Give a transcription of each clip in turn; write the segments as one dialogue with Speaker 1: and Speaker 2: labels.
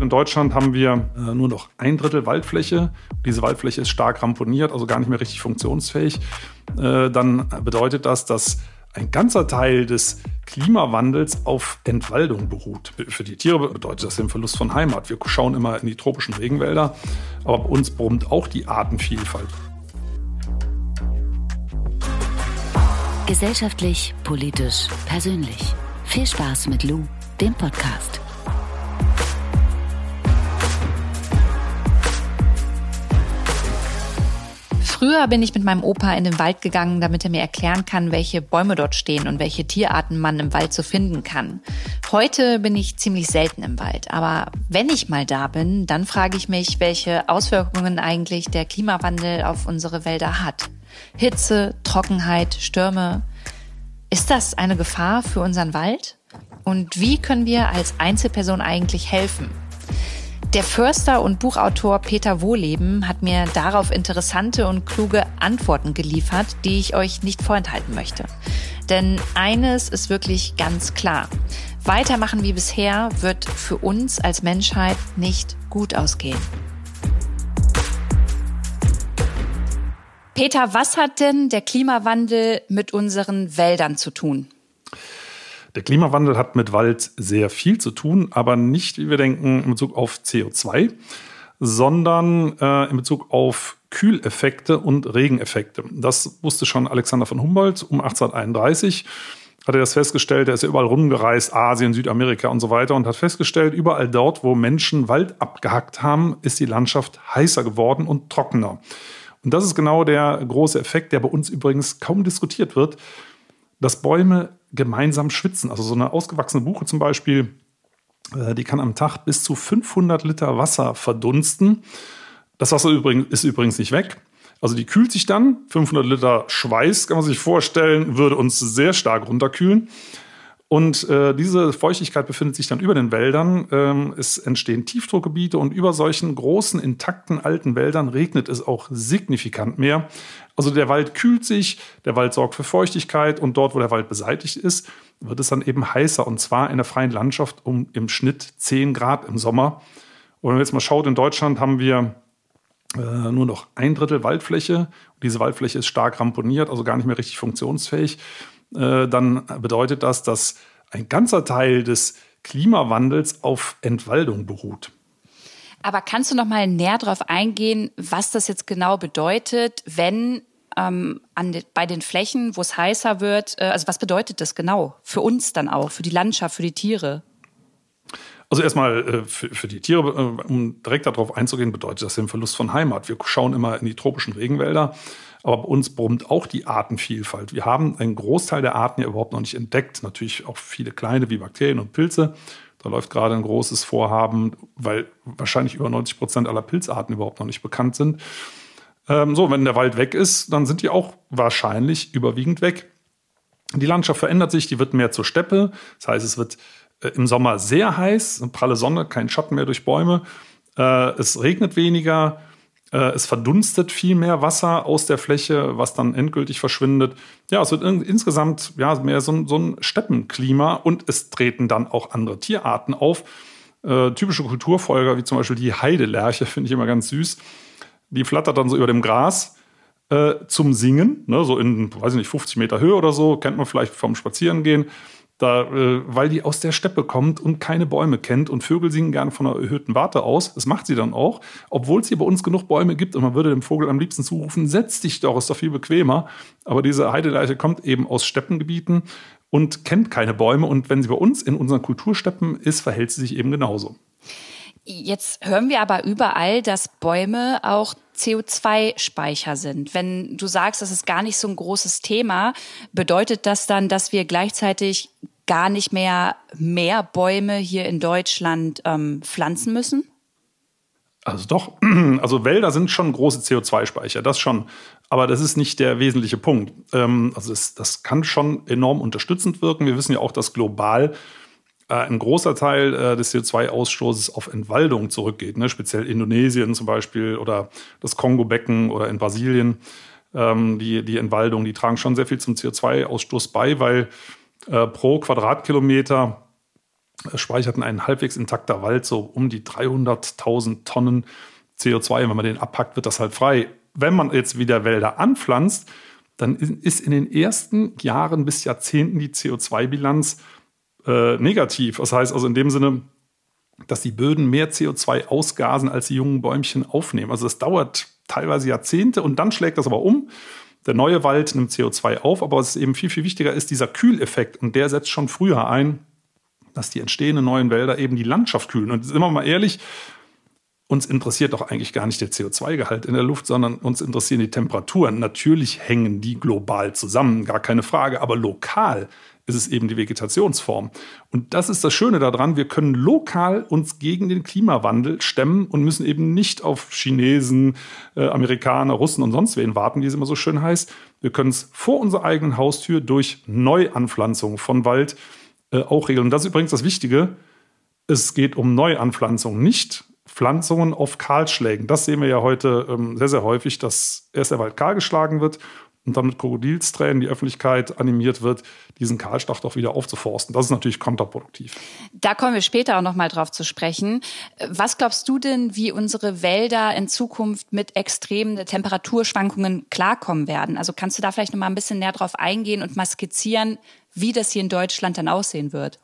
Speaker 1: In Deutschland haben wir äh, nur noch ein Drittel Waldfläche. Diese Waldfläche ist stark ramponiert, also gar nicht mehr richtig funktionsfähig. Äh, dann bedeutet das, dass ein ganzer Teil des Klimawandels auf Entwaldung beruht. Für die Tiere bedeutet das den Verlust von Heimat. Wir schauen immer in die tropischen Regenwälder, aber bei uns brummt auch die Artenvielfalt.
Speaker 2: Gesellschaftlich, politisch, persönlich. Viel Spaß mit Lou, dem Podcast.
Speaker 3: Früher bin ich mit meinem Opa in den Wald gegangen, damit er mir erklären kann, welche Bäume dort stehen und welche Tierarten man im Wald so finden kann. Heute bin ich ziemlich selten im Wald, aber wenn ich mal da bin, dann frage ich mich, welche Auswirkungen eigentlich der Klimawandel auf unsere Wälder hat. Hitze, Trockenheit, Stürme. Ist das eine Gefahr für unseren Wald? Und wie können wir als Einzelperson eigentlich helfen? Der Förster und Buchautor Peter Wohleben hat mir darauf interessante und kluge Antworten geliefert, die ich euch nicht vorenthalten möchte. Denn eines ist wirklich ganz klar. Weitermachen wie bisher wird für uns als Menschheit nicht gut ausgehen. Peter, was hat denn der Klimawandel mit unseren Wäldern zu tun?
Speaker 1: Der Klimawandel hat mit Wald sehr viel zu tun, aber nicht, wie wir denken, in Bezug auf CO2, sondern äh, in Bezug auf Kühleffekte und Regeneffekte. Das wusste schon Alexander von Humboldt um 1831 hat er das festgestellt, er ist ja überall rumgereist, Asien, Südamerika und so weiter und hat festgestellt, überall dort, wo Menschen Wald abgehackt haben, ist die Landschaft heißer geworden und trockener. Und das ist genau der große Effekt, der bei uns übrigens kaum diskutiert wird, dass Bäume gemeinsam schwitzen. Also so eine ausgewachsene Buche zum Beispiel, äh, die kann am Tag bis zu 500 Liter Wasser verdunsten. Das Wasser ist übrigens nicht weg. Also die kühlt sich dann. 500 Liter Schweiß, kann man sich vorstellen, würde uns sehr stark runterkühlen. Und äh, diese Feuchtigkeit befindet sich dann über den Wäldern. Ähm, es entstehen Tiefdruckgebiete und über solchen großen, intakten alten Wäldern regnet es auch signifikant mehr. Also der Wald kühlt sich, der Wald sorgt für Feuchtigkeit und dort, wo der Wald beseitigt ist, wird es dann eben heißer und zwar in der freien Landschaft um im Schnitt 10 Grad im Sommer. Und wenn man jetzt mal schaut, in Deutschland haben wir äh, nur noch ein Drittel Waldfläche. Diese Waldfläche ist stark ramponiert, also gar nicht mehr richtig funktionsfähig. Äh, dann bedeutet das, dass ein ganzer Teil des Klimawandels auf Entwaldung beruht.
Speaker 3: Aber kannst du noch mal näher darauf eingehen, was das jetzt genau bedeutet, wenn ähm, an bei den Flächen, wo es heißer wird, äh, also was bedeutet das genau für uns dann auch, für die Landschaft, für die Tiere?
Speaker 1: Also erstmal äh, für, für, die Tiere, äh, um direkt darauf einzugehen, bedeutet das den Verlust von Heimat. Wir schauen immer in die tropischen Regenwälder aber bei uns brummt auch die Artenvielfalt. Wir haben einen Großteil der Arten ja überhaupt noch nicht entdeckt. Natürlich auch viele kleine wie Bakterien und Pilze. Da läuft gerade ein großes Vorhaben, weil wahrscheinlich über 90 Prozent aller Pilzarten überhaupt noch nicht bekannt sind. Ähm, so, wenn der Wald weg ist, dann sind die auch wahrscheinlich überwiegend weg. Die Landschaft verändert sich, die wird mehr zur Steppe. Das heißt, es wird im Sommer sehr heiß, pralle Sonne, kein Schatten mehr durch Bäume. Äh, es regnet weniger. Äh, es verdunstet viel mehr Wasser aus der Fläche, was dann endgültig verschwindet. Ja, es wird insgesamt ja, mehr so ein, so ein Steppenklima und es treten dann auch andere Tierarten auf. Äh, typische Kulturfolger, wie zum Beispiel die Heidelerche, finde ich immer ganz süß. Die flattert dann so über dem Gras äh, zum Singen, ne, so in, weiß ich nicht, 50 Meter Höhe oder so, kennt man vielleicht vom Spazierengehen. Da, äh, weil die aus der Steppe kommt und keine Bäume kennt und Vögel singen gerne von einer erhöhten Warte aus. Das macht sie dann auch, obwohl es hier bei uns genug Bäume gibt und man würde dem Vogel am liebsten zurufen, setz dich doch, ist doch viel bequemer. Aber diese Heideleiche kommt eben aus Steppengebieten und kennt keine Bäume und wenn sie bei uns in unseren Kultursteppen ist, verhält sie sich eben genauso.
Speaker 3: Jetzt hören wir aber überall, dass Bäume auch CO2-Speicher sind. Wenn du sagst, das ist gar nicht so ein großes Thema, bedeutet das dann, dass wir gleichzeitig gar nicht mehr mehr Bäume hier in Deutschland ähm, pflanzen müssen?
Speaker 1: Also doch, also Wälder sind schon große CO2-Speicher, das schon. Aber das ist nicht der wesentliche Punkt. Ähm, also das, das kann schon enorm unterstützend wirken. Wir wissen ja auch, dass global äh, ein großer Teil äh, des CO2-Ausstoßes auf Entwaldung zurückgeht. Ne? Speziell Indonesien zum Beispiel oder das Kongo-Becken oder in Brasilien. Ähm, die, die Entwaldung, die tragen schon sehr viel zum CO2-Ausstoß bei, weil äh, pro Quadratkilometer speichert ein halbwegs intakter Wald so um die 300.000 Tonnen CO2. Und wenn man den abpackt, wird das halt frei. Wenn man jetzt wieder Wälder anpflanzt, dann ist in den ersten Jahren bis Jahrzehnten die CO2-Bilanz äh, negativ. Das heißt also in dem Sinne, dass die Böden mehr CO2 ausgasen, als die jungen Bäumchen aufnehmen. Also das dauert teilweise Jahrzehnte und dann schlägt das aber um. Der neue Wald nimmt CO2 auf, aber was eben viel, viel wichtiger ist, dieser Kühleffekt und der setzt schon früher ein, dass die entstehenden neuen Wälder eben die Landschaft kühlen. Und sind wir mal ehrlich, uns interessiert doch eigentlich gar nicht der CO2-Gehalt in der Luft, sondern uns interessieren die Temperaturen. Natürlich hängen die global zusammen, gar keine Frage, aber lokal ist es eben die Vegetationsform. Und das ist das Schöne daran, wir können lokal uns gegen den Klimawandel stemmen und müssen eben nicht auf Chinesen, äh, Amerikaner, Russen und sonst wen warten, wie es immer so schön heißt. Wir können es vor unserer eigenen Haustür durch Neuanpflanzung von Wald äh, auch regeln. Und das ist übrigens das Wichtige. Es geht um Neuanpflanzung, nicht Pflanzungen auf Kahlschlägen. Das sehen wir ja heute ähm, sehr, sehr häufig, dass erst der Wald kahl geschlagen wird und dann mit Krokodilstränen die Öffentlichkeit animiert wird, diesen Kahlschlag doch wieder aufzuforsten. Das ist natürlich kontraproduktiv.
Speaker 3: Da kommen wir später auch noch mal drauf zu sprechen. Was glaubst du denn, wie unsere Wälder in Zukunft mit extremen Temperaturschwankungen klarkommen werden? Also kannst du da vielleicht noch mal ein bisschen näher drauf eingehen und mal skizzieren, wie das hier in Deutschland dann aussehen wird?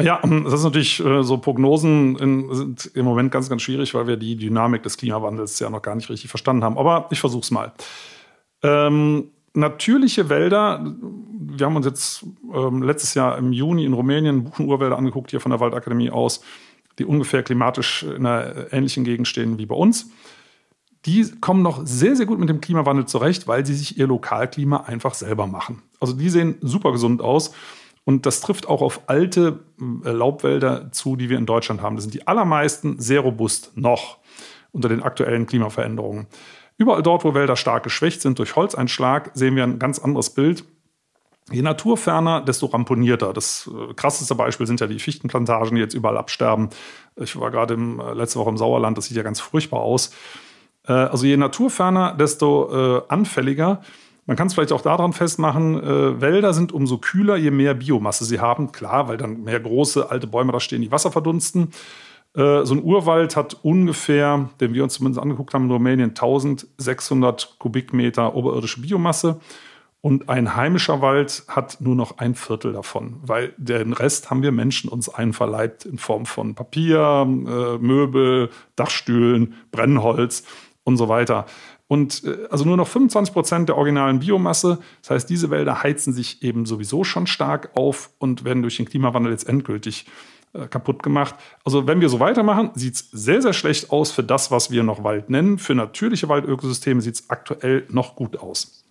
Speaker 1: Ja, das ist natürlich äh, so Prognosen in, sind im Moment ganz, ganz schwierig, weil wir die Dynamik des Klimawandels ja noch gar nicht richtig verstanden haben. Aber ich versuche es mal. Ähm, natürliche Wälder, wir haben uns jetzt ähm, letztes Jahr im Juni in Rumänien Buchenurwälder angeguckt, hier von der Waldakademie aus, die ungefähr klimatisch in einer ähnlichen Gegend stehen wie bei uns. Die kommen noch sehr, sehr gut mit dem Klimawandel zurecht, weil sie sich ihr Lokalklima einfach selber machen. Also die sehen super gesund aus. Und das trifft auch auf alte äh, Laubwälder zu, die wir in Deutschland haben. Das sind die allermeisten sehr robust noch unter den aktuellen Klimaveränderungen. Überall dort, wo Wälder stark geschwächt sind durch Holzeinschlag, sehen wir ein ganz anderes Bild. Je naturferner, desto ramponierter. Das äh, krasseste Beispiel sind ja die Fichtenplantagen, die jetzt überall absterben. Ich war gerade im, äh, letzte Woche im Sauerland, das sieht ja ganz furchtbar aus. Äh, also je naturferner, desto anfälliger. Man kann es vielleicht auch daran festmachen, Wälder sind umso kühler, je mehr Biomasse sie haben. Klar, weil dann mehr große alte Bäume da stehen, die Wasser verdunsten. Äh, so ein Urwald hat ungefähr, den wir uns zumindest angeguckt haben in Rumänien, 1600 Kubikmeter oberirdische Biomasse. Und ein heimischer Wald hat nur noch ein Viertel davon, weil den Rest haben wir Menschen uns einverleibt in Form von Papier, äh, Möbel, Dachstühlen, Brennholz und so weiter. Und äh, also nur noch 25 Prozent der originalen Biomasse. Das heißt, diese Wälder heizen sich eben sowieso schon stark auf und werden durch den Klimawandel jetzt endgültig kaputt gemacht. Also wenn wir so weitermachen, sieht es sehr, sehr schlecht aus für das, was wir noch Wald nennen. Für natürliche Waldökosysteme sieht es aktuell noch gut aus.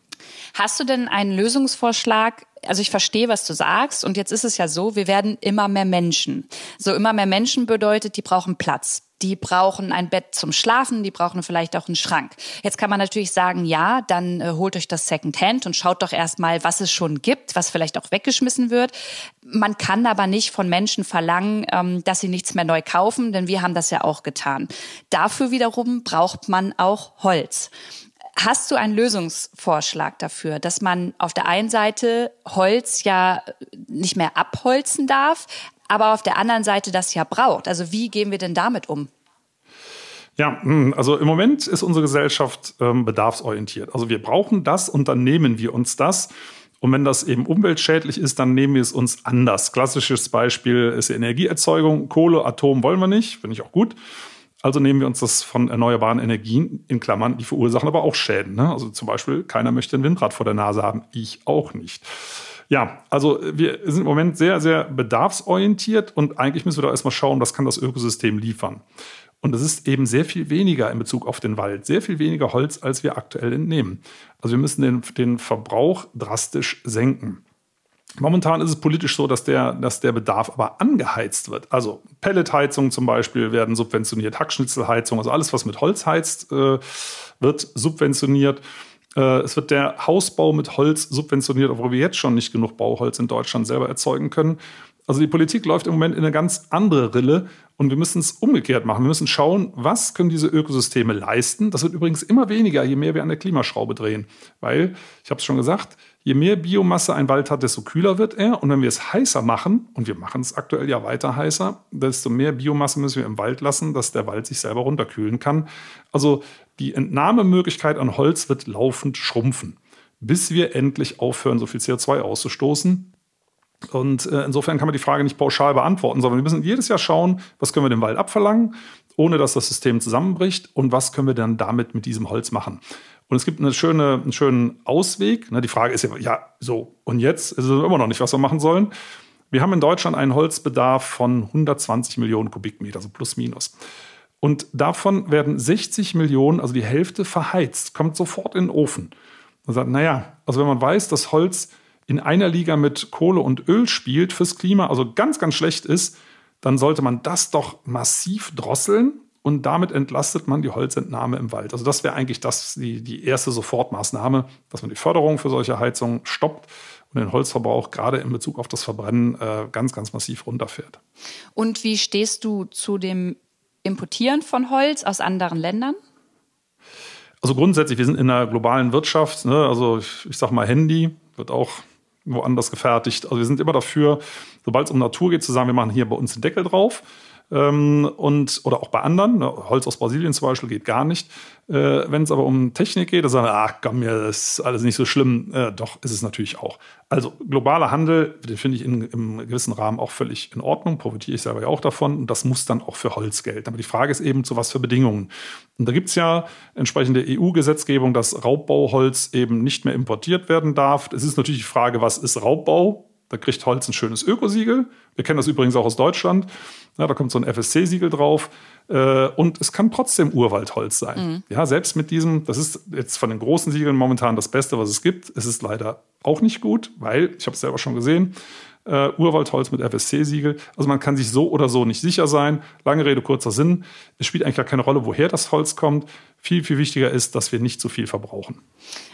Speaker 3: Hast du denn einen Lösungsvorschlag? Also ich verstehe, was du sagst. Und jetzt ist es ja so, wir werden immer mehr Menschen. So immer mehr Menschen bedeutet, die brauchen Platz die brauchen ein Bett zum Schlafen, die brauchen vielleicht auch einen Schrank. Jetzt kann man natürlich sagen, ja, dann äh, holt euch das Secondhand und schaut doch erstmal, was es schon gibt, was vielleicht auch weggeschmissen wird. Man kann aber nicht von Menschen verlangen, ähm, dass sie nichts mehr neu kaufen, denn wir haben das ja auch getan. Dafür wiederum braucht man auch Holz. Hast du einen Lösungsvorschlag dafür, dass man auf der einen Seite Holz ja nicht mehr abholzen darf, aber auf der anderen Seite das ja braucht. Also wie gehen wir denn damit um?
Speaker 1: Ja, hm, also im Moment ist unsere Gesellschaft ähm, bedarfsorientiert. Also wir brauchen das und dann nehmen wir uns das. Und wenn das eben umweltschädlich ist, dann nehmen wir es uns anders. Klassisches Beispiel ist die Energieerzeugung. Kohle, Atom wollen wir nicht, finde ich auch gut. Also nehmen wir uns das von erneuerbaren Energien, in Klammern, die verursachen aber auch Schäden. Ne? Also zum Beispiel, keiner möchte ein Windrad vor der Nase haben. Ich auch nicht. Ja, also wir sind im Moment sehr, sehr bedarfsorientiert und eigentlich müssen wir da erstmal schauen, was kann das Ökosystem liefern. Und es ist eben sehr viel weniger in Bezug auf den Wald, sehr viel weniger Holz, als wir aktuell entnehmen. Also wir müssen den, den Verbrauch drastisch senken. Momentan ist es politisch so, dass der, dass der Bedarf aber angeheizt wird. Also Pelletheizungen zum Beispiel werden subventioniert, Hackschnitzelheizung, also alles, was mit Holz heizt, äh, wird subventioniert. Äh, es wird der Hausbau mit Holz subventioniert, obwohl wir jetzt schon nicht genug Bauholz in Deutschland selber erzeugen können. Also die Politik läuft im Moment in eine ganz andere Rille Und wir müssen es umgekehrt machen. Wir müssen schauen, was können diese Ökosysteme leisten. Das wird übrigens immer weniger, je mehr wir an der Klimaschraube drehen. Weil, ich habe es schon gesagt, je mehr Biomasse ein Wald hat, desto kühler wird er. Und wenn wir es heißer machen, und wir machen es aktuell ja weiter heißer, desto mehr Biomasse müssen wir im Wald lassen, dass der Wald sich selber runterkühlen kann. Also die Entnahmemöglichkeit an Holz wird laufend schrumpfen, bis wir endlich aufhören, so viel CO2 auszustoßen. Und äh, insofern kann man die Frage nicht pauschal beantworten, sondern wir müssen jedes Jahr schauen, was können wir dem Wald abverlangen, ohne dass das System zusammenbricht und was können wir dann damit mit diesem Holz machen. Und es gibt eine schöne, einen schönen Ausweg. Ne, die Frage ist ja, ja, so, und jetzt ist es immer noch nicht, was wir machen sollen. Wir haben in Deutschland einen Holzbedarf von 120 Millionen Kubikmeter, also plus minus. Und davon werden 60 Millionen, also die Hälfte, verheizt, kommt sofort in den Ofen. Man sagt, naja, also wenn man weiß, dass Holz in einer Liga mit Kohle und Öl spielt, fürs Klima also ganz, ganz schlecht ist, dann sollte man das doch massiv drosseln und damit entlastet man die Holzentnahme im Wald. Also das wäre eigentlich das, die, die erste Sofortmaßnahme, dass man die Förderung für solche Heizungen stoppt und den Holzverbrauch gerade in Bezug auf das Verbrennen äh, ganz, ganz massiv runterfährt.
Speaker 3: Und wie stehst du zu dem Importieren von Holz aus anderen Ländern?
Speaker 1: Also grundsätzlich, wir sind in einer globalen Wirtschaft. Ne? Also ich, ich sage mal, Handy wird auch woanders gefertigt. Also wir sind immer dafür, sobald es um Natur geht, zu sagen, wir machen hier bei uns den Deckel drauf. Ähm, und, oder auch bei anderen, ne, Holz aus Brasilien zum Beispiel geht gar nicht. Äh, Wenn es aber um Technik geht, da sagen wir, ach komm, mir das ist alles nicht so schlimm. Äh, doch, ist es natürlich auch. Also globaler Handel, den finde ich in, im gewissen Rahmen auch völlig in Ordnung, profitiere ich selber ja auch davon und das muss dann auch für Holz gelten. Aber die Frage ist eben, zu was für Bedingungen. Und da gibt es ja entsprechende EU-Gesetzgebung, dass Raubbauholz eben nicht mehr importiert werden darf. Es ist natürlich die Frage, was ist Raubbau? Da kriegt Holz ein schönes Ökosiegel. Wir kennen das übrigens auch aus Deutschland. Ja, da kommt so ein FSC-Siegel drauf. Äh, und es kann trotzdem Urwaldholz sein. Mhm. Ja, selbst mit diesem, das ist jetzt von den großen Siegeln momentan das Beste, was es gibt. Es ist leider auch nicht gut, weil, ich habe es selber schon gesehen, äh, Urwaldholz mit FSC-Siegel. Also man kann sich so oder so nicht sicher sein. Lange Rede, kurzer Sinn. Es spielt eigentlich gar keine Rolle, woher das Holz kommt. Viel, viel wichtiger ist, dass wir nicht zu viel verbrauchen.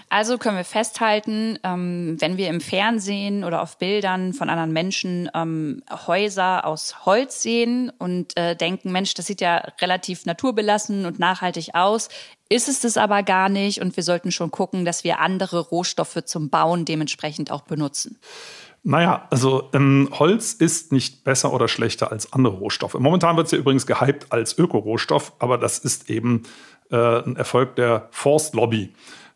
Speaker 3: Also können wir festhalten, ähm, wenn wir im Fernsehen oder auf Bildern von anderen Menschen ähm, Häuser aus Holz sehen und äh, denken, Mensch, das sieht ja relativ naturbelassen und nachhaltig aus, ist es das aber gar nicht und wir sollten schon gucken, dass wir andere Rohstoffe zum Bauen dementsprechend auch benutzen.
Speaker 1: Naja, also ähm, Holz ist nicht besser oder schlechter als andere Rohstoffe. Momentan wird es ja übrigens gehypt als Ökorohstoff, aber das ist eben äh, ein Erfolg der Forstlobby.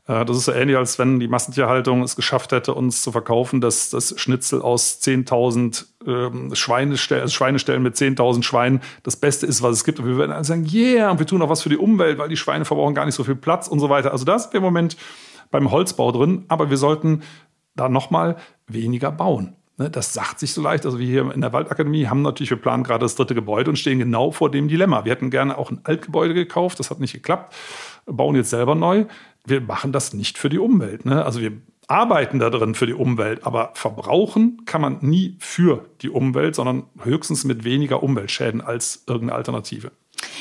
Speaker 1: Äh, das ist so ähnlich, als wenn die Massentierhaltung es geschafft hätte, uns zu verkaufen, dass das Schnitzel aus 10.000 ähm, Schweinestellen, also Schweinestellen mit 10.000 Schweinen das Beste ist, was es gibt. Und wir werden sagen, yeah, und wir tun auch was für die Umwelt, weil die Schweine verbrauchen gar nicht so viel Platz und so weiter. Also da sind wir im Moment beim Holzbau drin, aber wir sollten da nochmal weniger bauen. Ne, das sagt sich so leicht. Also wir hier in der Waldakademie haben natürlich, wir planen gerade das dritte Gebäude und stehen genau vor dem Dilemma. Wir hätten gerne auch ein Altgebäude gekauft, das hat nicht geklappt, bauen jetzt selber neu. Wir machen das nicht für die Umwelt. Ne? Also wir arbeiten da drin für die Umwelt, aber verbrauchen kann man nie für die Umwelt, sondern höchstens mit weniger Umweltschäden als irgendeine Alternative.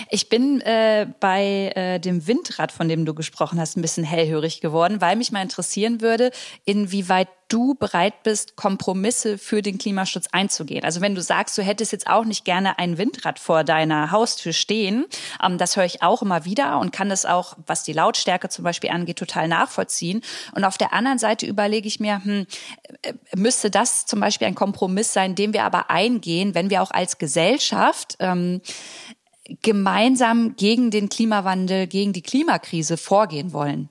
Speaker 3: Ich bin äh, bei äh, dem Windrad, von dem du gesprochen hast, ein bisschen hellhörig geworden, weil mich mal interessieren würde, inwieweit du bereit bist, Kompromisse für den Klimaschutz einzugehen. Also wenn du sagst, du hättest jetzt auch nicht gerne ein Windrad vor deiner Haustür stehen, ähm, das höre ich auch immer wieder und kann das auch, was die Lautstärke zum Beispiel angeht, total nachvollziehen. Und auf der anderen Seite überlege ich mir, hm, äh, müsste das zum Beispiel ein Kompromiss sein, den wir aber eingehen, wenn wir auch als Gesellschaft ähm, gemeinsam gegen den Klimawandel, gegen die Klimakrise vorgehen wollen?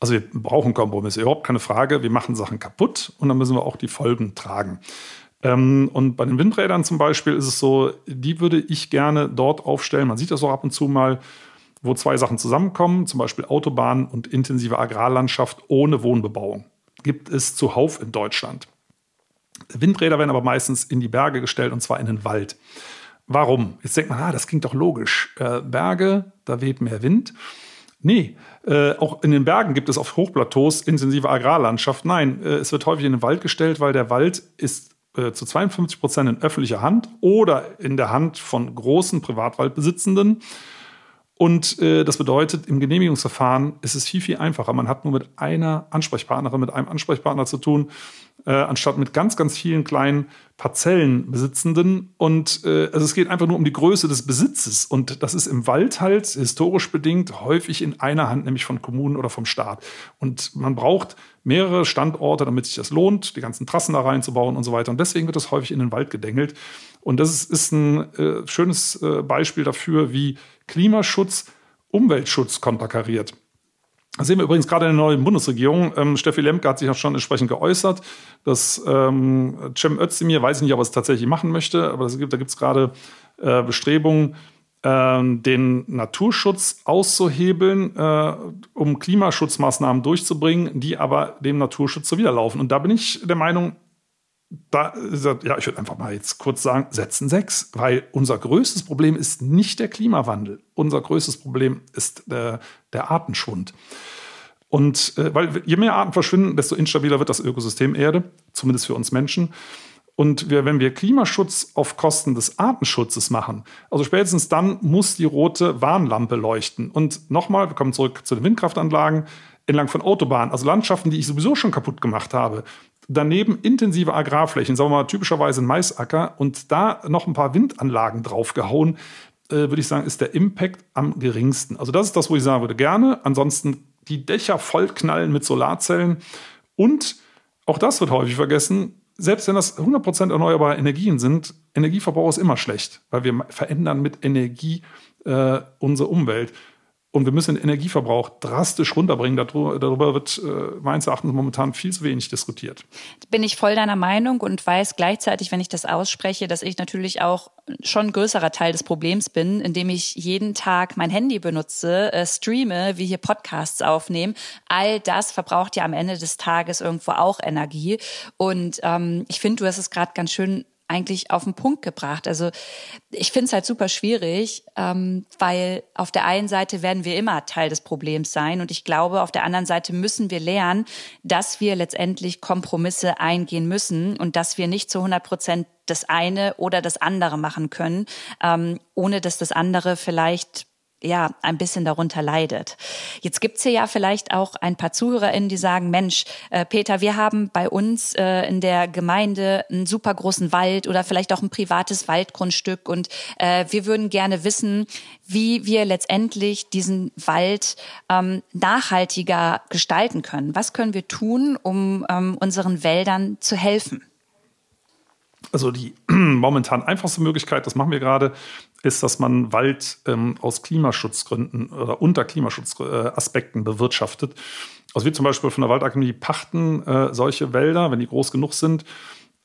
Speaker 1: Also wir brauchen Kompromisse, überhaupt keine Frage. Wir machen Sachen kaputt und dann müssen wir auch die Folgen tragen. Ähm, und bei den Windrädern zum Beispiel ist es so, die würde ich gerne dort aufstellen. Man sieht das auch ab und zu mal, wo zwei Sachen zusammenkommen, zum Beispiel Autobahnen und intensive Agrarlandschaft ohne Wohnbebauung. Gibt es zuhauf in Deutschland. Windräder werden aber meistens in die Berge gestellt und zwar in den Wald. Warum? Jetzt denkt man, ah, das klingt doch logisch. Äh, Berge, da weht mehr Wind. Nee, äh, auch in den Bergen gibt es auf Hochplateaus intensive Agrarlandschaft. Nein, äh, es wird häufig in den Wald gestellt, weil der Wald ist äh, zu 52 Prozent in öffentlicher Hand oder in der Hand von großen Privatwaldbesitzenden. Und äh, das bedeutet, im Genehmigungsverfahren ist es viel, viel einfacher. Man hat nur mit einer Ansprechpartnerin, mit einem Ansprechpartner zu tun, äh, anstatt mit ganz, ganz vielen kleinen Parzellenbesitzenden und äh, also es geht einfach nur um die Größe des Besitzes und das ist im Wald halt historisch bedingt häufig in einer Hand, nämlich von Kommunen oder vom Staat. Und man braucht mehrere Standorte, damit sich das lohnt, die ganzen Trassen da reinzubauen und so weiter. Und deswegen wird das häufig in den Wald gedengelt. Und das ist, ist ein äh, schönes äh, Beispiel dafür, wie Klimaschutz Umweltschutz konterkariert. Das sehen wir übrigens gerade in der neuen Bundesregierung. Ähm, Steffi Lemke hat sich auch schon entsprechend geäußert, dass ähm, Cem Özdemir, weiß ich nicht, ob er es tatsächlich machen möchte, aber gibt, da gibt es gerade äh, Bestrebungen, äh, den Naturschutz auszuhebeln, äh, um Klimaschutzmaßnahmen durchzubringen, die aber dem Naturschutz zuwiderlaufen. Und da bin ich der Meinung, da, ja, ich würde einfach mal jetzt kurz sagen, setzen sechs, weil unser größtes Problem ist nicht der Klimawandel. Unser größtes Problem ist der, der Artenschwund. Und äh, weil je mehr Arten verschwinden, desto instabiler wird das Ökosystem Erde, zumindest für uns Menschen. Und wir, wenn wir Klimaschutz auf Kosten des Artenschutzes machen, also spätestens dann muss die rote Warnlampe leuchten. Und nochmal, wir kommen zurück zu den Windkraftanlagen entlang von Autobahnen, also Landschaften, die ich sowieso schon kaputt gemacht habe. Daneben intensive Agrarflächen, sagen wir mal typischerweise ein Maisacker und da noch ein paar Windanlagen draufgehauen, äh, würde ich sagen, ist der Impact am geringsten. Also das ist das, wo ich sagen würde, gerne. Ansonsten die Dächer vollknallen mit Solarzellen und auch das wird häufig vergessen, selbst wenn das 100% erneuerbare Energien sind, Energieverbrauch ist immer schlecht, weil wir verändern mit Energie äh, unsere Umwelt. Und wir müssen den Energieverbrauch drastisch runterbringen. Darüber wird äh, meines Erachtens momentan viel zu wenig diskutiert.
Speaker 3: Bin ich voll deiner Meinung und weiß gleichzeitig, wenn ich das ausspreche, dass ich natürlich auch schon ein größerer Teil des Problems bin, indem ich jeden Tag mein Handy benutze, äh, streame, wie hier Podcasts aufnehmen. All das verbraucht ja am Ende des Tages irgendwo auch Energie. Und ähm, ich finde, du hast es gerade ganz schön eigentlich auf den Punkt gebracht. Also ich finde es halt super schwierig, ähm, weil auf der einen Seite werden wir immer Teil des Problems sein und ich glaube, auf der anderen Seite müssen wir lernen, dass wir letztendlich Kompromisse eingehen müssen und dass wir nicht zu 100 Prozent das eine oder das andere machen können, ähm, ohne dass das andere vielleicht ja ein bisschen darunter leidet. Jetzt gibt's hier ja vielleicht auch ein paar ZuhörerInnen, die sagen, Mensch, äh, Peter, wir haben bei uns äh, in der Gemeinde einen super großen Wald oder vielleicht auch ein privates Waldgrundstück und äh, wir würden gerne wissen, wie wir letztendlich diesen Wald ähm, nachhaltiger gestalten können. Was können wir tun, um ähm, unseren Wäldern zu helfen?
Speaker 1: Also die momentan einfachste Möglichkeit, das machen wir gerade, ist, dass man Wald ähm, aus Klimaschutzgründen oder unter Klimaschutzaspekten äh, bewirtschaftet. Also wir zum Beispiel von der Waldakademie pachten äh, solche Wälder, wenn die groß genug sind,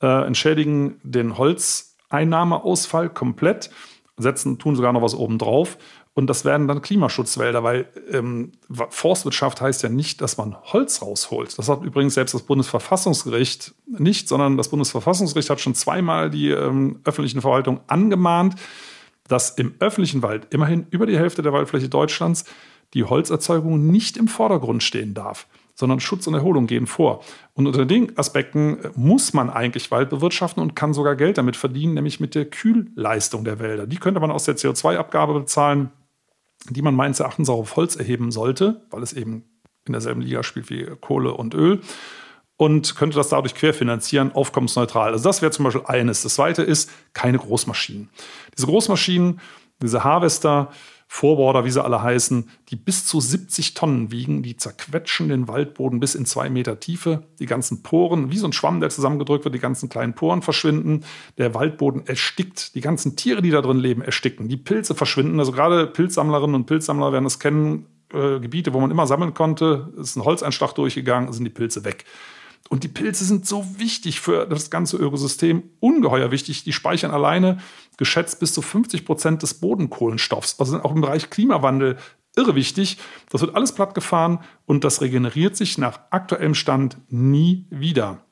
Speaker 1: äh, entschädigen den Holzeinnahmeausfall komplett, setzen, tun sogar noch was obendrauf. Und das werden dann Klimaschutzwälder, weil ähm, Forstwirtschaft heißt ja nicht, dass man Holz rausholt. Das hat übrigens selbst das Bundesverfassungsgericht nicht, sondern das Bundesverfassungsgericht hat schon zweimal die ähm, öffentlichen Verwaltung angemahnt, dass im öffentlichen Wald immerhin über die Hälfte der Waldfläche Deutschlands die Holzerzeugung nicht im Vordergrund stehen darf, sondern Schutz und Erholung gehen vor. Und unter den Aspekten muss man eigentlich Wald bewirtschaften und kann sogar Geld damit verdienen, nämlich mit der Kühlleistung der Wälder. Die könnte man aus der CO2-Abgabe bezahlen, die man meines Erachtens auch auf Holz erheben sollte, weil es eben in derselben Liga spielt wie Kohle und Öl und könnte das dadurch querfinanzieren, aufkommensneutral. Also das wäre zum Beispiel eines. Das zweite ist keine Großmaschinen. Diese Großmaschinen, diese Harvester, Vorborder, wie sie alle heißen, die bis zu 70 Tonnen wiegen, die zerquetschen den Waldboden bis in zwei Meter Tiefe. Die ganzen Poren, wie so ein Schwamm, der zusammengedrückt wird, die ganzen kleinen Poren verschwinden. Der Waldboden erstickt. Die ganzen Tiere, die da drin leben, ersticken. Die Pilze verschwinden. Also gerade Pilzsammlerinnen und Pilzsammler werden das kennen. Äh, Gebiete, wo man immer sammeln konnte, ist ein Holzeinschlag durchgegangen, sind die Pilze weg. Und die Pilze sind so wichtig für das ganze Ökosystem, ungeheuer wichtig. Die speichern alleine geschätzt bis zu 50 Prozent des Bodenkohlenstoffs. Also sind auch im Bereich Klimawandel irre wichtig. Das wird alles plattgefahren und das regeneriert sich nach aktuellem Stand nie wieder.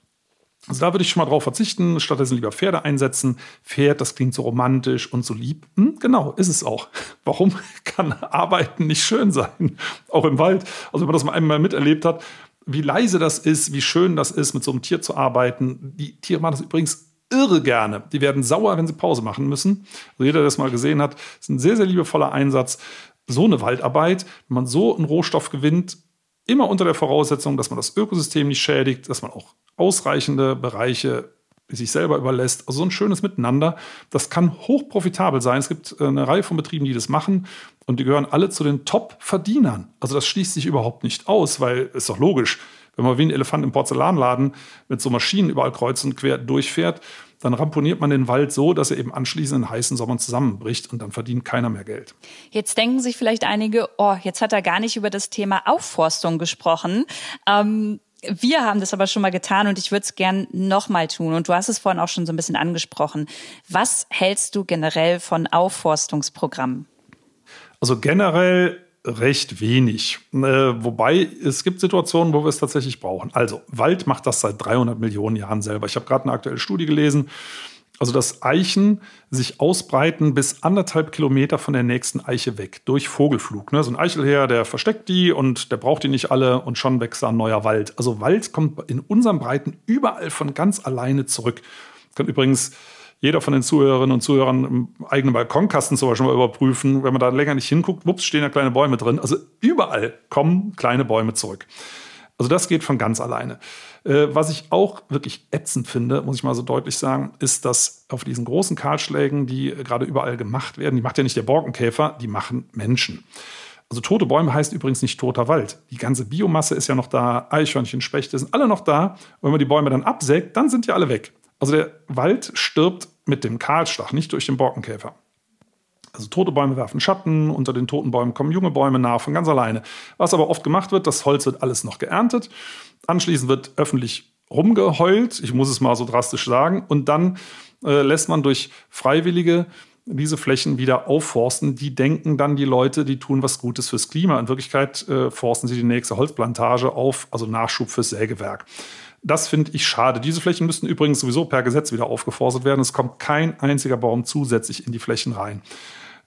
Speaker 1: Also da würde ich schon mal drauf verzichten, stattdessen lieber Pferde einsetzen. Pferd, das klingt so romantisch und so lieb. Hm, genau, ist es auch. Warum kann Arbeiten nicht schön sein? Auch im Wald. Also wenn man das mal einmal miterlebt hat, wie leise das ist, wie schön das ist, mit so einem Tier zu arbeiten. Die Tiere machen das übrigens irre gerne. Die werden sauer, wenn sie Pause machen müssen. Also jeder, der das mal gesehen hat, ist ein sehr, sehr liebevoller Einsatz. So eine Waldarbeit, wenn man so einen Rohstoff gewinnt, immer unter der Voraussetzung, dass man das Ökosystem nicht schädigt, dass man auch ausreichende Bereiche sich selber überlässt. Also so ein schönes Miteinander. Das kann hochprofitabel sein. Es gibt äh, eine Reihe von Betrieben, die das machen und die gehören alle zu den Top-Verdienern. Also das schließt sich überhaupt nicht aus, weil ist doch logisch. Wenn man wie ein Elefant im Porzellanladen mit so Maschinen überall kreuz und quer durchfährt, dann ramponiert man den Wald so, dass er eben anschließend in heißen Sommern zusammenbricht und dann verdient keiner mehr Geld.
Speaker 3: Jetzt denken sich vielleicht einige, oh, jetzt hat er gar nicht über das Thema Aufforstung gesprochen. Ähm wir haben das aber schon mal getan und ich würde es gern nochmal tun. Und du hast es vorhin auch schon so ein bisschen angesprochen. Was hältst du generell von Aufforstungsprogrammen?
Speaker 1: Also generell recht wenig. Äh, wobei es gibt Situationen, wo wir es tatsächlich brauchen. Also Wald macht das seit 300 Millionen Jahren selber. Ich habe gerade eine aktuelle Studie gelesen. Also dass Eichen sich ausbreiten bis anderthalb Kilometer von der nächsten Eiche weg durch Vogelflug. Ne? So ein Eichelherr, der versteckt die und der braucht die nicht alle und schon wächst da ein neuer Wald. Also Wald kommt in unseren Breiten überall von ganz alleine zurück. Kann übrigens jeder von den Zuhörerinnen und Zuhörern im eigenen Balkonkasten zum Beispiel mal überprüfen. Wenn man da länger nicht hinguckt, wups, stehen da kleine Bäume drin. Also überall kommen kleine Bäume zurück. Also das geht von ganz alleine. Äh, was ich auch wirklich ätzend finde, muss ich mal so deutlich sagen, ist, dass auf diesen großen Kahlschlägen, die gerade überall gemacht werden, die macht ja nicht der Borkenkäfer, die machen Menschen. Also tote Bäume heißt übrigens nicht toter Wald. Die ganze Biomasse ist ja noch da, Eichhörnchen, Spechte sind alle noch da. Und wenn man die Bäume dann absägt, dann sind die alle weg. Also der Wald stirbt mit dem Kahlschlag, nicht durch den Borkenkäfer. Also tote Bäume werfen Schatten, unter den toten Bäumen kommen junge Bäume nach von ganz alleine. Was aber oft gemacht wird, das Holz wird alles noch geerntet. Anschließend wird öffentlich rumgeheult, ich muss es mal so drastisch sagen, und dann äh, lässt man durch Freiwillige diese Flächen wieder aufforsten. Die denken dann die Leute, die tun was Gutes fürs Klima. In Wirklichkeit äh, forsten sie die nächste Holzplantage auf, also Nachschub fürs Sägewerk. Das finde ich schade. Diese Flächen müssten übrigens sowieso per Gesetz wieder aufgeforstet werden. Es kommt kein einziger Baum zusätzlich in die Flächen rein.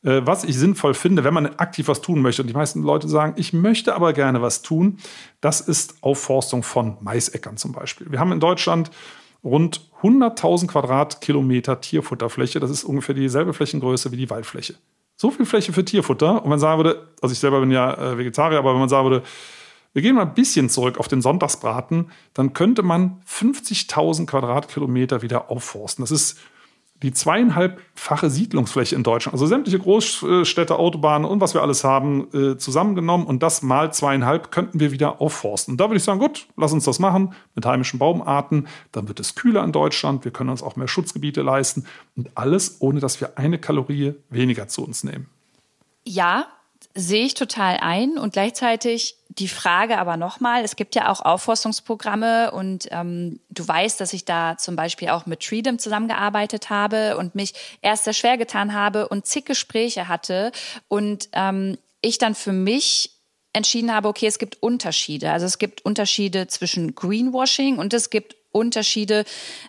Speaker 1: Äh, was ich sinnvoll finde, wenn man aktiv was tun möchte, und die meisten Leute sagen, ich möchte aber gerne was tun, das ist Aufforstung von Maisäckern zum Beispiel. Wir haben in Deutschland rund 100.000 Quadratkilometer Tierfutterfläche. Das ist ungefähr dieselbe Flächengröße wie die Waldfläche. So viel Fläche für Tierfutter. Und man sagen würde, also ich selber bin ja äh, Vegetarier, aber wenn man sagen würde, wir gehen mal ein bisschen zurück auf den Sonntagsbraten, dann könnte man 50.000 Quadratkilometer wieder aufforsten. Das ist die zweieinhalbfache Siedlungsfläche in Deutschland, also sämtliche Großstädte, Autobahnen und was wir alles haben, äh, zusammengenommen und das mal zweieinhalb könnten wir wieder aufforsten. Und da würde ich sagen, gut, lass uns das machen mit heimischen Baumarten, dann wird es kühler in Deutschland, wir können uns auch mehr Schutzgebiete leisten und alles, ohne dass wir eine Kalorie weniger zu uns nehmen.
Speaker 3: Ja, sehe ich total ein und gleichzeitig die Frage aber nochmal, es gibt ja auch Aufforstungsprogramme und ähm, du weißt, dass ich da zum Beispiel auch mit Freedom zusammengearbeitet habe und mich erst sehr schwer getan habe und zig Gespräche hatte und ähm, ich dann für mich entschieden habe, okay, es gibt Unterschiede. Also es gibt Unterschiede zwischen Greenwashing und es gibt Unterschiede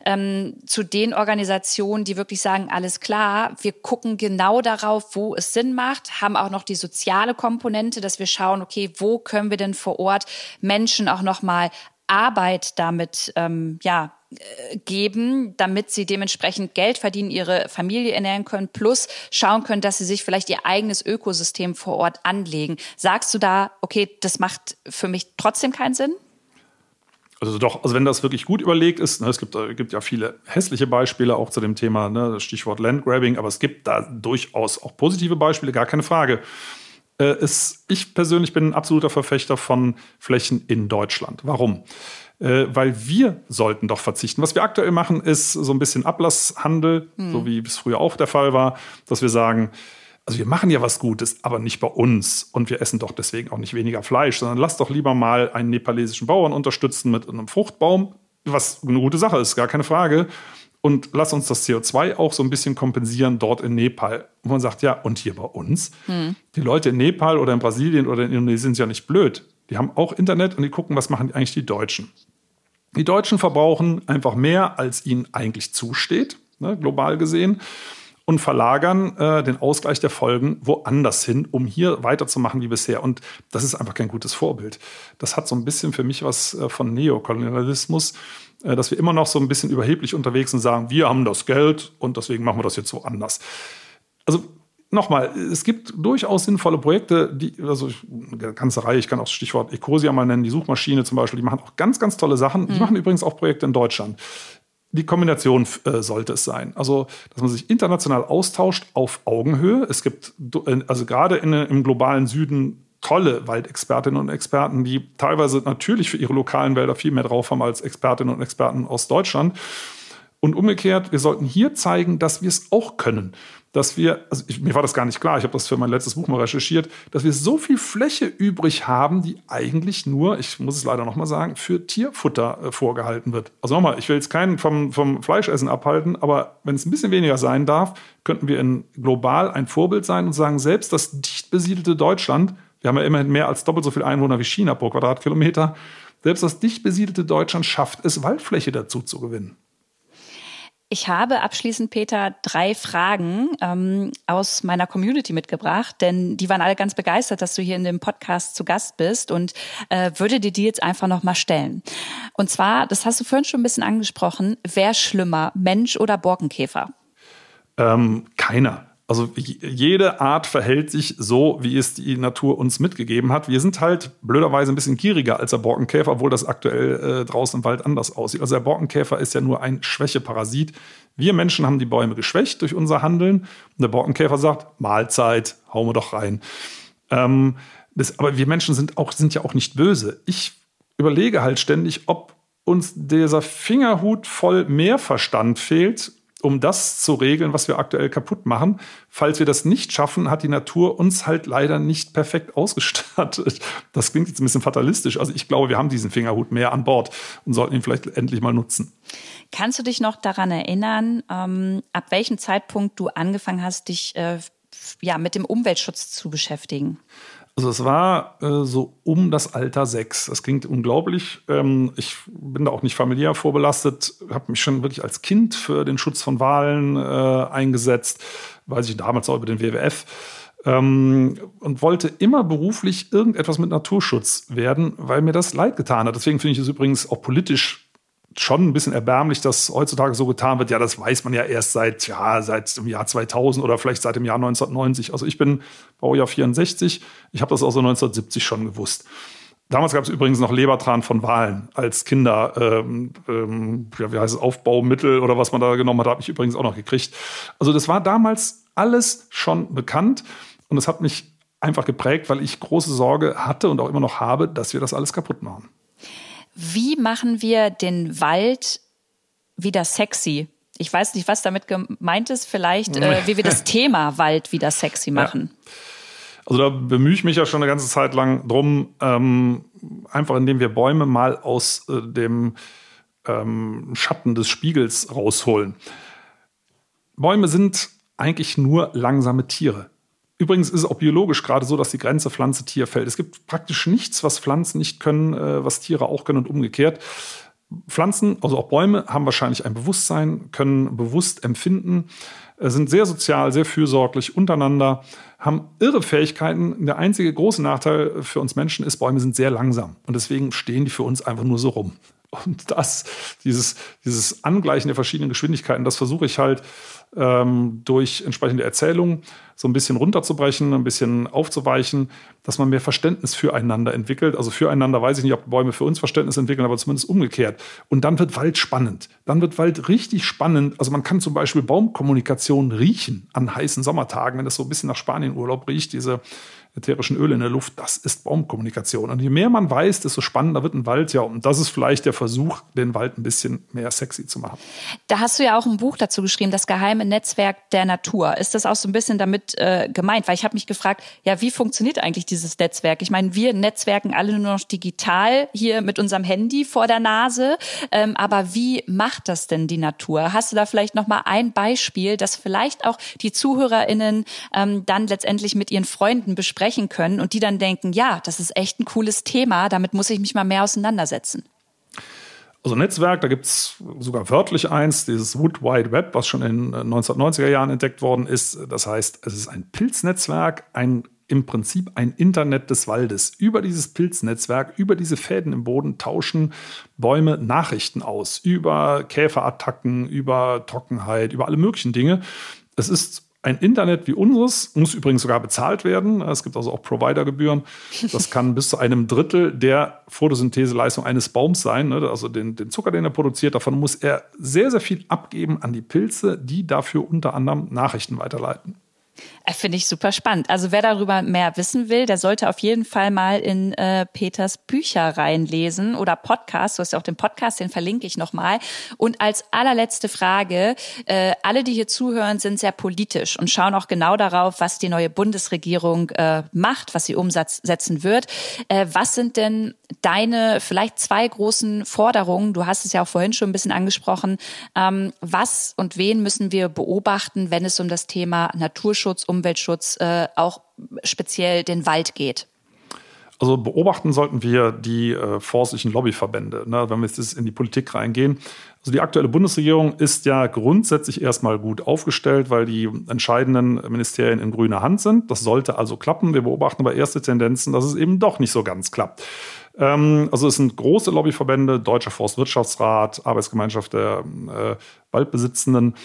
Speaker 3: ähm, zu den Organisationen, die wirklich sagen, alles klar, wir gucken genau darauf, wo es Sinn macht, haben auch noch die soziale Komponente, dass wir schauen, okay, wo können wir denn vor Ort Menschen auch nochmal Arbeit damit ähm, ja, äh, geben, damit sie dementsprechend Geld verdienen, ihre Familie ernähren können, plus schauen können, dass sie sich vielleicht ihr eigenes Ökosystem vor Ort anlegen. Sagst du da, okay, das macht für mich trotzdem keinen Sinn?
Speaker 1: Also doch, also wenn das wirklich gut überlegt ist, ne, es gibt, äh, gibt ja viele hässliche Beispiele auch zu dem Thema, ne, Stichwort Landgrabbing, aber es gibt da durchaus auch positive Beispiele, gar keine Frage. Äh, es, ich persönlich bin ein absoluter Verfechter von Flächen in Deutschland. Warum? Äh, weil wir sollten doch verzichten. Was wir aktuell machen, ist so ein bisschen Ablasshandel, hm. so wie es früher auch der Fall war, dass wir sagen, also wir machen ja was Gutes, aber nicht bei uns. Und wir essen doch deswegen auch nicht weniger Fleisch, sondern lass doch lieber mal einen nepalesischen Bauern unterstützen mit einem Fruchtbaum, was eine gute Sache ist, gar keine Frage. Und lass uns das CO2 auch so ein bisschen kompensieren dort in Nepal. Und man sagt, ja, und hier bei uns? Hm. Die Leute in Nepal oder in Brasilien oder in Indonesien sind ja nicht blöd. Die haben auch Internet und die gucken, was machen eigentlich die Deutschen. Die Deutschen verbrauchen einfach mehr, als ihnen eigentlich zusteht, ne, global gesehen und verlagern äh, den Ausgleich der Folgen woanders hin, um hier weiterzumachen wie bisher. Und das ist einfach kein gutes Vorbild. Das hat so ein bisschen für mich was äh, von Neokolonialismus, äh, dass wir immer noch so ein bisschen überheblich unterwegs sind und sagen, wir haben das Geld und deswegen machen wir das jetzt woanders. Also nochmal, es gibt durchaus sinnvolle Projekte, die, also eine ganze Reihe, ich kann auch das Stichwort Ecosia mal nennen, die Suchmaschine zum Beispiel, die machen auch ganz, ganz tolle Sachen. Die mhm. machen übrigens auch Projekte in Deutschland. Die Kombination äh, sollte es sein. Also, dass man sich international austauscht auf Augenhöhe. Es gibt äh, also gerade im globalen Süden tolle Waldexpertinnen und Experten, die teilweise natürlich für ihre lokalen Wälder viel mehr drauf haben als Expertinnen und Experten aus Deutschland. Und umgekehrt, wir sollten hier zeigen, dass wir es auch können dass wir, also ich, mir war das gar nicht klar, ich habe das für mein letztes Buch mal recherchiert, dass wir so viel Fläche übrig haben, die eigentlich nur, ich muss es leider nochmal sagen, für Tierfutter äh, vorgehalten wird. Also nochmal, ich will jetzt keinen vom, vom Fleischessen abhalten, aber wenn es ein bisschen weniger sein darf, könnten wir in global ein Vorbild sein und sagen, selbst das dicht besiedelte Deutschland, wir haben ja immerhin mehr als doppelt so viele Einwohner wie China pro Quadratkilometer, selbst das dicht besiedelte Deutschland schafft es, Waldfläche dazu zu gewinnen.
Speaker 3: Ich habe abschließend, Peter, drei Fragen ähm, aus meiner Community mitgebracht, denn die waren alle ganz begeistert, dass du hier in dem Podcast zu Gast bist und äh, würde dir die jetzt einfach nochmal stellen. Und zwar, das hast du vorhin schon ein bisschen angesprochen, wer schlimmer, Mensch oder Borkenkäfer?
Speaker 1: Ähm, keiner. Also jede Art verhält sich so, wie es die Natur uns mitgegeben hat. Wir sind halt blöderweise ein bisschen gieriger als der Borkenkäfer, obwohl das aktuell äh, draußen im Wald anders aussieht. Also der Borkenkäfer ist ja nur ein Schwächeparasit. Wir Menschen haben die Bäume geschwächt durch unser Handeln. Und der Borkenkäfer sagt, Mahlzeit, hauen wir doch rein. Ähm, das, aber wir Menschen sind, auch, sind ja auch nicht böse. Ich überlege halt ständig, ob uns dieser Fingerhut voll mehr Verstand fehlt um das zu regeln, was wir aktuell kaputt machen. Falls wir das nicht schaffen, hat die Natur uns halt leider nicht perfekt ausgestattet. Das klingt jetzt ein bisschen fatalistisch. Also ich glaube, wir haben diesen Fingerhut mehr an Bord und sollten ihn vielleicht endlich mal nutzen.
Speaker 3: Kannst du dich noch daran erinnern, ähm, ab welchem Zeitpunkt du angefangen hast, dich äh, ja, mit dem Umweltschutz zu beschäftigen?
Speaker 1: Also es war äh, so um das Alter sechs. Das klingt unglaublich. Ähm, ich bin da auch nicht familiär vorbelastet, habe mich schon wirklich als Kind für den Schutz von Wahlen äh, eingesetzt, weiß ich damals auch über den WWF. Ähm, und wollte immer beruflich irgendetwas mit Naturschutz werden, weil mir das leid getan hat. Deswegen finde ich es übrigens auch politisch schon ein bisschen erbärmlich, dass heutzutage so getan wird. Ja, das weiß man ja erst seit, ja, seit dem Jahr 2000 oder vielleicht seit dem Jahr 1990. Also ich bin Baujahr 64. Ich habe das auch so 1970 schon gewusst. Damals gab es übrigens noch Lebertran von Wahlen als Kinder, ähm, ähm, wie heißt es, Aufbaumittel oder was man da genommen hat, habe ich übrigens auch noch gekriegt. Also das war damals alles schon bekannt und es hat mich einfach geprägt, weil ich große Sorge hatte und auch immer noch habe, dass wir das alles kaputt machen.
Speaker 3: Wie machen wir den Wald wieder sexy? Ich weiß nicht, was damit gemeint ist. Vielleicht, äh, wie wir das Thema Wald wieder sexy machen. Ja.
Speaker 1: Also da bemühe ich mich ja schon eine ganze Zeit lang drum, ähm, einfach indem wir Bäume mal aus äh, dem ähm, Schatten des Spiegels rausholen. Bäume sind eigentlich nur langsame Tiere. Übrigens ist es auch biologisch gerade so, dass die Grenze Pflanze-Tier fällt. Es gibt praktisch nichts, was Pflanzen nicht können, äh, was Tiere auch können und umgekehrt. Pflanzen, also auch Bäume, haben wahrscheinlich ein Bewusstsein, können bewusst empfinden, äh, sind sehr sozial, sehr fürsorglich untereinander, haben irre Fähigkeiten. Der einzige große Nachteil für uns Menschen ist, Bäume sind sehr langsam und deswegen stehen die für uns einfach nur so rum. Und das, dieses, dieses Angleichen der verschiedenen Geschwindigkeiten, das versuche ich halt ähm, durch entsprechende Erzählungen so ein bisschen runterzubrechen, ein bisschen aufzuweichen, dass man mehr Verständnis füreinander entwickelt. Also füreinander weiß ich nicht, ob Bäume für uns Verständnis entwickeln, aber zumindest umgekehrt. Und dann wird Wald spannend. Dann wird Wald richtig spannend. Also man kann zum Beispiel Baumkommunikation riechen an heißen Sommertagen, wenn es so ein bisschen nach Spanienurlaub riecht, diese ätherischen Öle in der Luft, das ist Baumkommunikation. Und je mehr man weiß, desto spannender wird ein Wald. Ja, und das ist vielleicht der Versuch, den Wald ein bisschen mehr sexy zu machen.
Speaker 3: Da hast du ja auch ein Buch dazu geschrieben, das geheime Netzwerk der Natur. Ist das auch so ein bisschen damit äh, gemeint? Weil ich habe mich gefragt, ja, wie funktioniert eigentlich dieses Netzwerk? Ich meine, wir netzwerken alle nur noch digital hier mit unserem Handy vor der Nase. Ähm, aber wie macht das denn die Natur? Hast du da vielleicht noch mal ein Beispiel, das vielleicht auch die ZuhörerInnen ähm, dann letztendlich mit ihren Freunden besprechen? Besprechen können und die dann denken, ja, das ist echt ein cooles Thema, damit muss ich mich mal mehr auseinandersetzen?
Speaker 1: Also Netzwerk, da gibt es sogar wörtlich eins, dieses Wood Wide Web, was schon in 1990er äh, Jahren entdeckt worden ist. Das heißt, es ist ein Pilznetzwerk, ein im Prinzip ein Internet des Waldes. Über dieses Pilznetzwerk, über diese Fäden im Boden tauschen Bäume Nachrichten aus. Über Käferattacken, über Trockenheit, über alle möglichen Dinge. Es ist Ein Internet wie unseres muss übrigens sogar bezahlt werden. Es gibt also auch Providergebühren. Das kann bis zu einem Drittel der Photosyntheseleistung eines Baums sein, ne? also den, den Zucker, den er produziert. Davon muss er sehr, sehr viel abgeben an die Pilze, die dafür unter anderem Nachrichten weiterleiten.
Speaker 3: Äh, finde ich super spannend. Also wer darüber mehr wissen will, der sollte auf jeden Fall mal in äh, Peters Bücher reinlesen oder Podcast. Du hast ja auch den Podcast, den verlinke ich nochmal. Und als allerletzte Frage, äh, alle, die hier zuhören, sind sehr politisch und schauen auch genau darauf, was die neue Bundesregierung äh, macht, was sie umsetzen wird. Äh, was sind denn deine vielleicht zwei großen Forderungen? Du hast es ja auch vorhin schon ein bisschen angesprochen. Ähm, was und wen müssen wir beobachten, wenn es um das Thema Naturschutz, Umweltschutz, äh, auch speziell den Wald geht?
Speaker 1: Also beobachten sollten wir die äh, forstlichen Lobbyverbände, ne, wenn wir jetzt in die Politik reingehen. Also die aktuelle Bundesregierung ist ja grundsätzlich erstmal gut aufgestellt, weil die entscheidenden Ministerien in grüner Hand sind. Das sollte also klappen. Wir beobachten aber erste Tendenzen, dass es eben doch nicht so ganz klappt. Ähm, also es sind große Lobbyverbände, Deutscher Forstwirtschaftsrat, Arbeitsgemeinschaft der äh, Waldbesitzenden,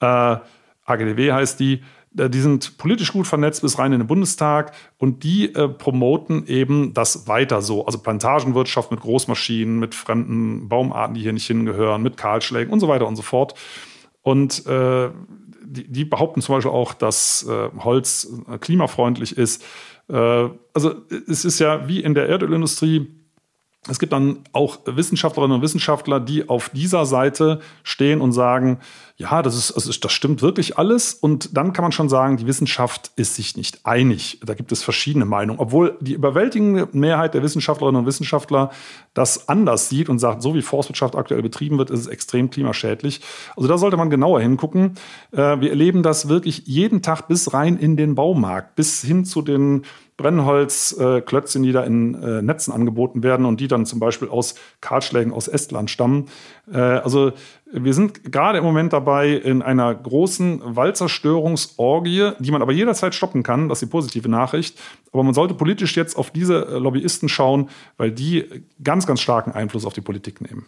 Speaker 1: äh, AGDW heißt die. Äh, die sind politisch gut vernetzt bis rein in den Bundestag und die äh, promoten eben das weiter so. Also Plantagenwirtschaft mit Großmaschinen, mit fremden Baumarten, die hier nicht hingehören, mit Kahlschlägen und so weiter und so fort. Und äh, die, die, behaupten zum Beispiel auch, dass äh, Holz äh, klimafreundlich ist. Äh, also es ist ja wie in der Erdölindustrie, es gibt dann auch Wissenschaftlerinnen und Wissenschaftler, die auf dieser Seite stehen und sagen, ja, das, ist, also das stimmt wirklich alles. Und dann kann man schon sagen, die Wissenschaft ist sich nicht einig. Da gibt es verschiedene Meinungen. Obwohl die überwältigende Mehrheit der Wissenschaftlerinnen und Wissenschaftler das anders sieht und sagt, so wie Forstwirtschaft aktuell betrieben wird, ist es extrem klimaschädlich. Also da sollte man genauer hingucken. Äh, wir erleben das wirklich jeden Tag bis rein in den Baumarkt, bis hin zu den Brennholzklötzchen, die da in äh, Netzen angeboten werden und die dann zum Beispiel aus Kahlschlägen aus Estland stammen. Äh, also wir sind gerade im Moment dabei in einer großen Waldzerstörungsorgie, die man aber jederzeit stoppen kann. Das ist die positive Nachricht. Aber man sollte politisch jetzt auf diese Lobbyisten schauen, weil die ganz, ganz starken Einfluss auf die Politik nehmen.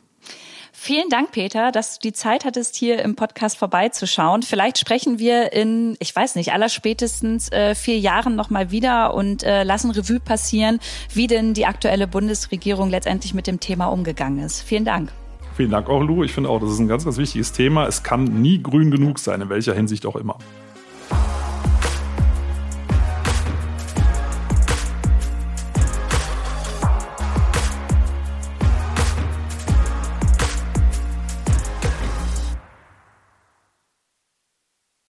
Speaker 3: Vielen Dank, Peter, dass du die Zeit hattest, hier im Podcast vorbeizuschauen. Vielleicht sprechen wir in, ich weiß nicht, aller spätestens äh, vier Jahren nochmal wieder und äh, lassen Revue passieren, wie denn die aktuelle Bundesregierung letztendlich mit dem Thema umgegangen ist. Vielen Dank.
Speaker 1: Vielen Dank auch, Lou. Ich finde auch, das ist ein ganz, ganz wichtiges Thema. Es kann nie grün genug sein, in welcher Hinsicht auch immer.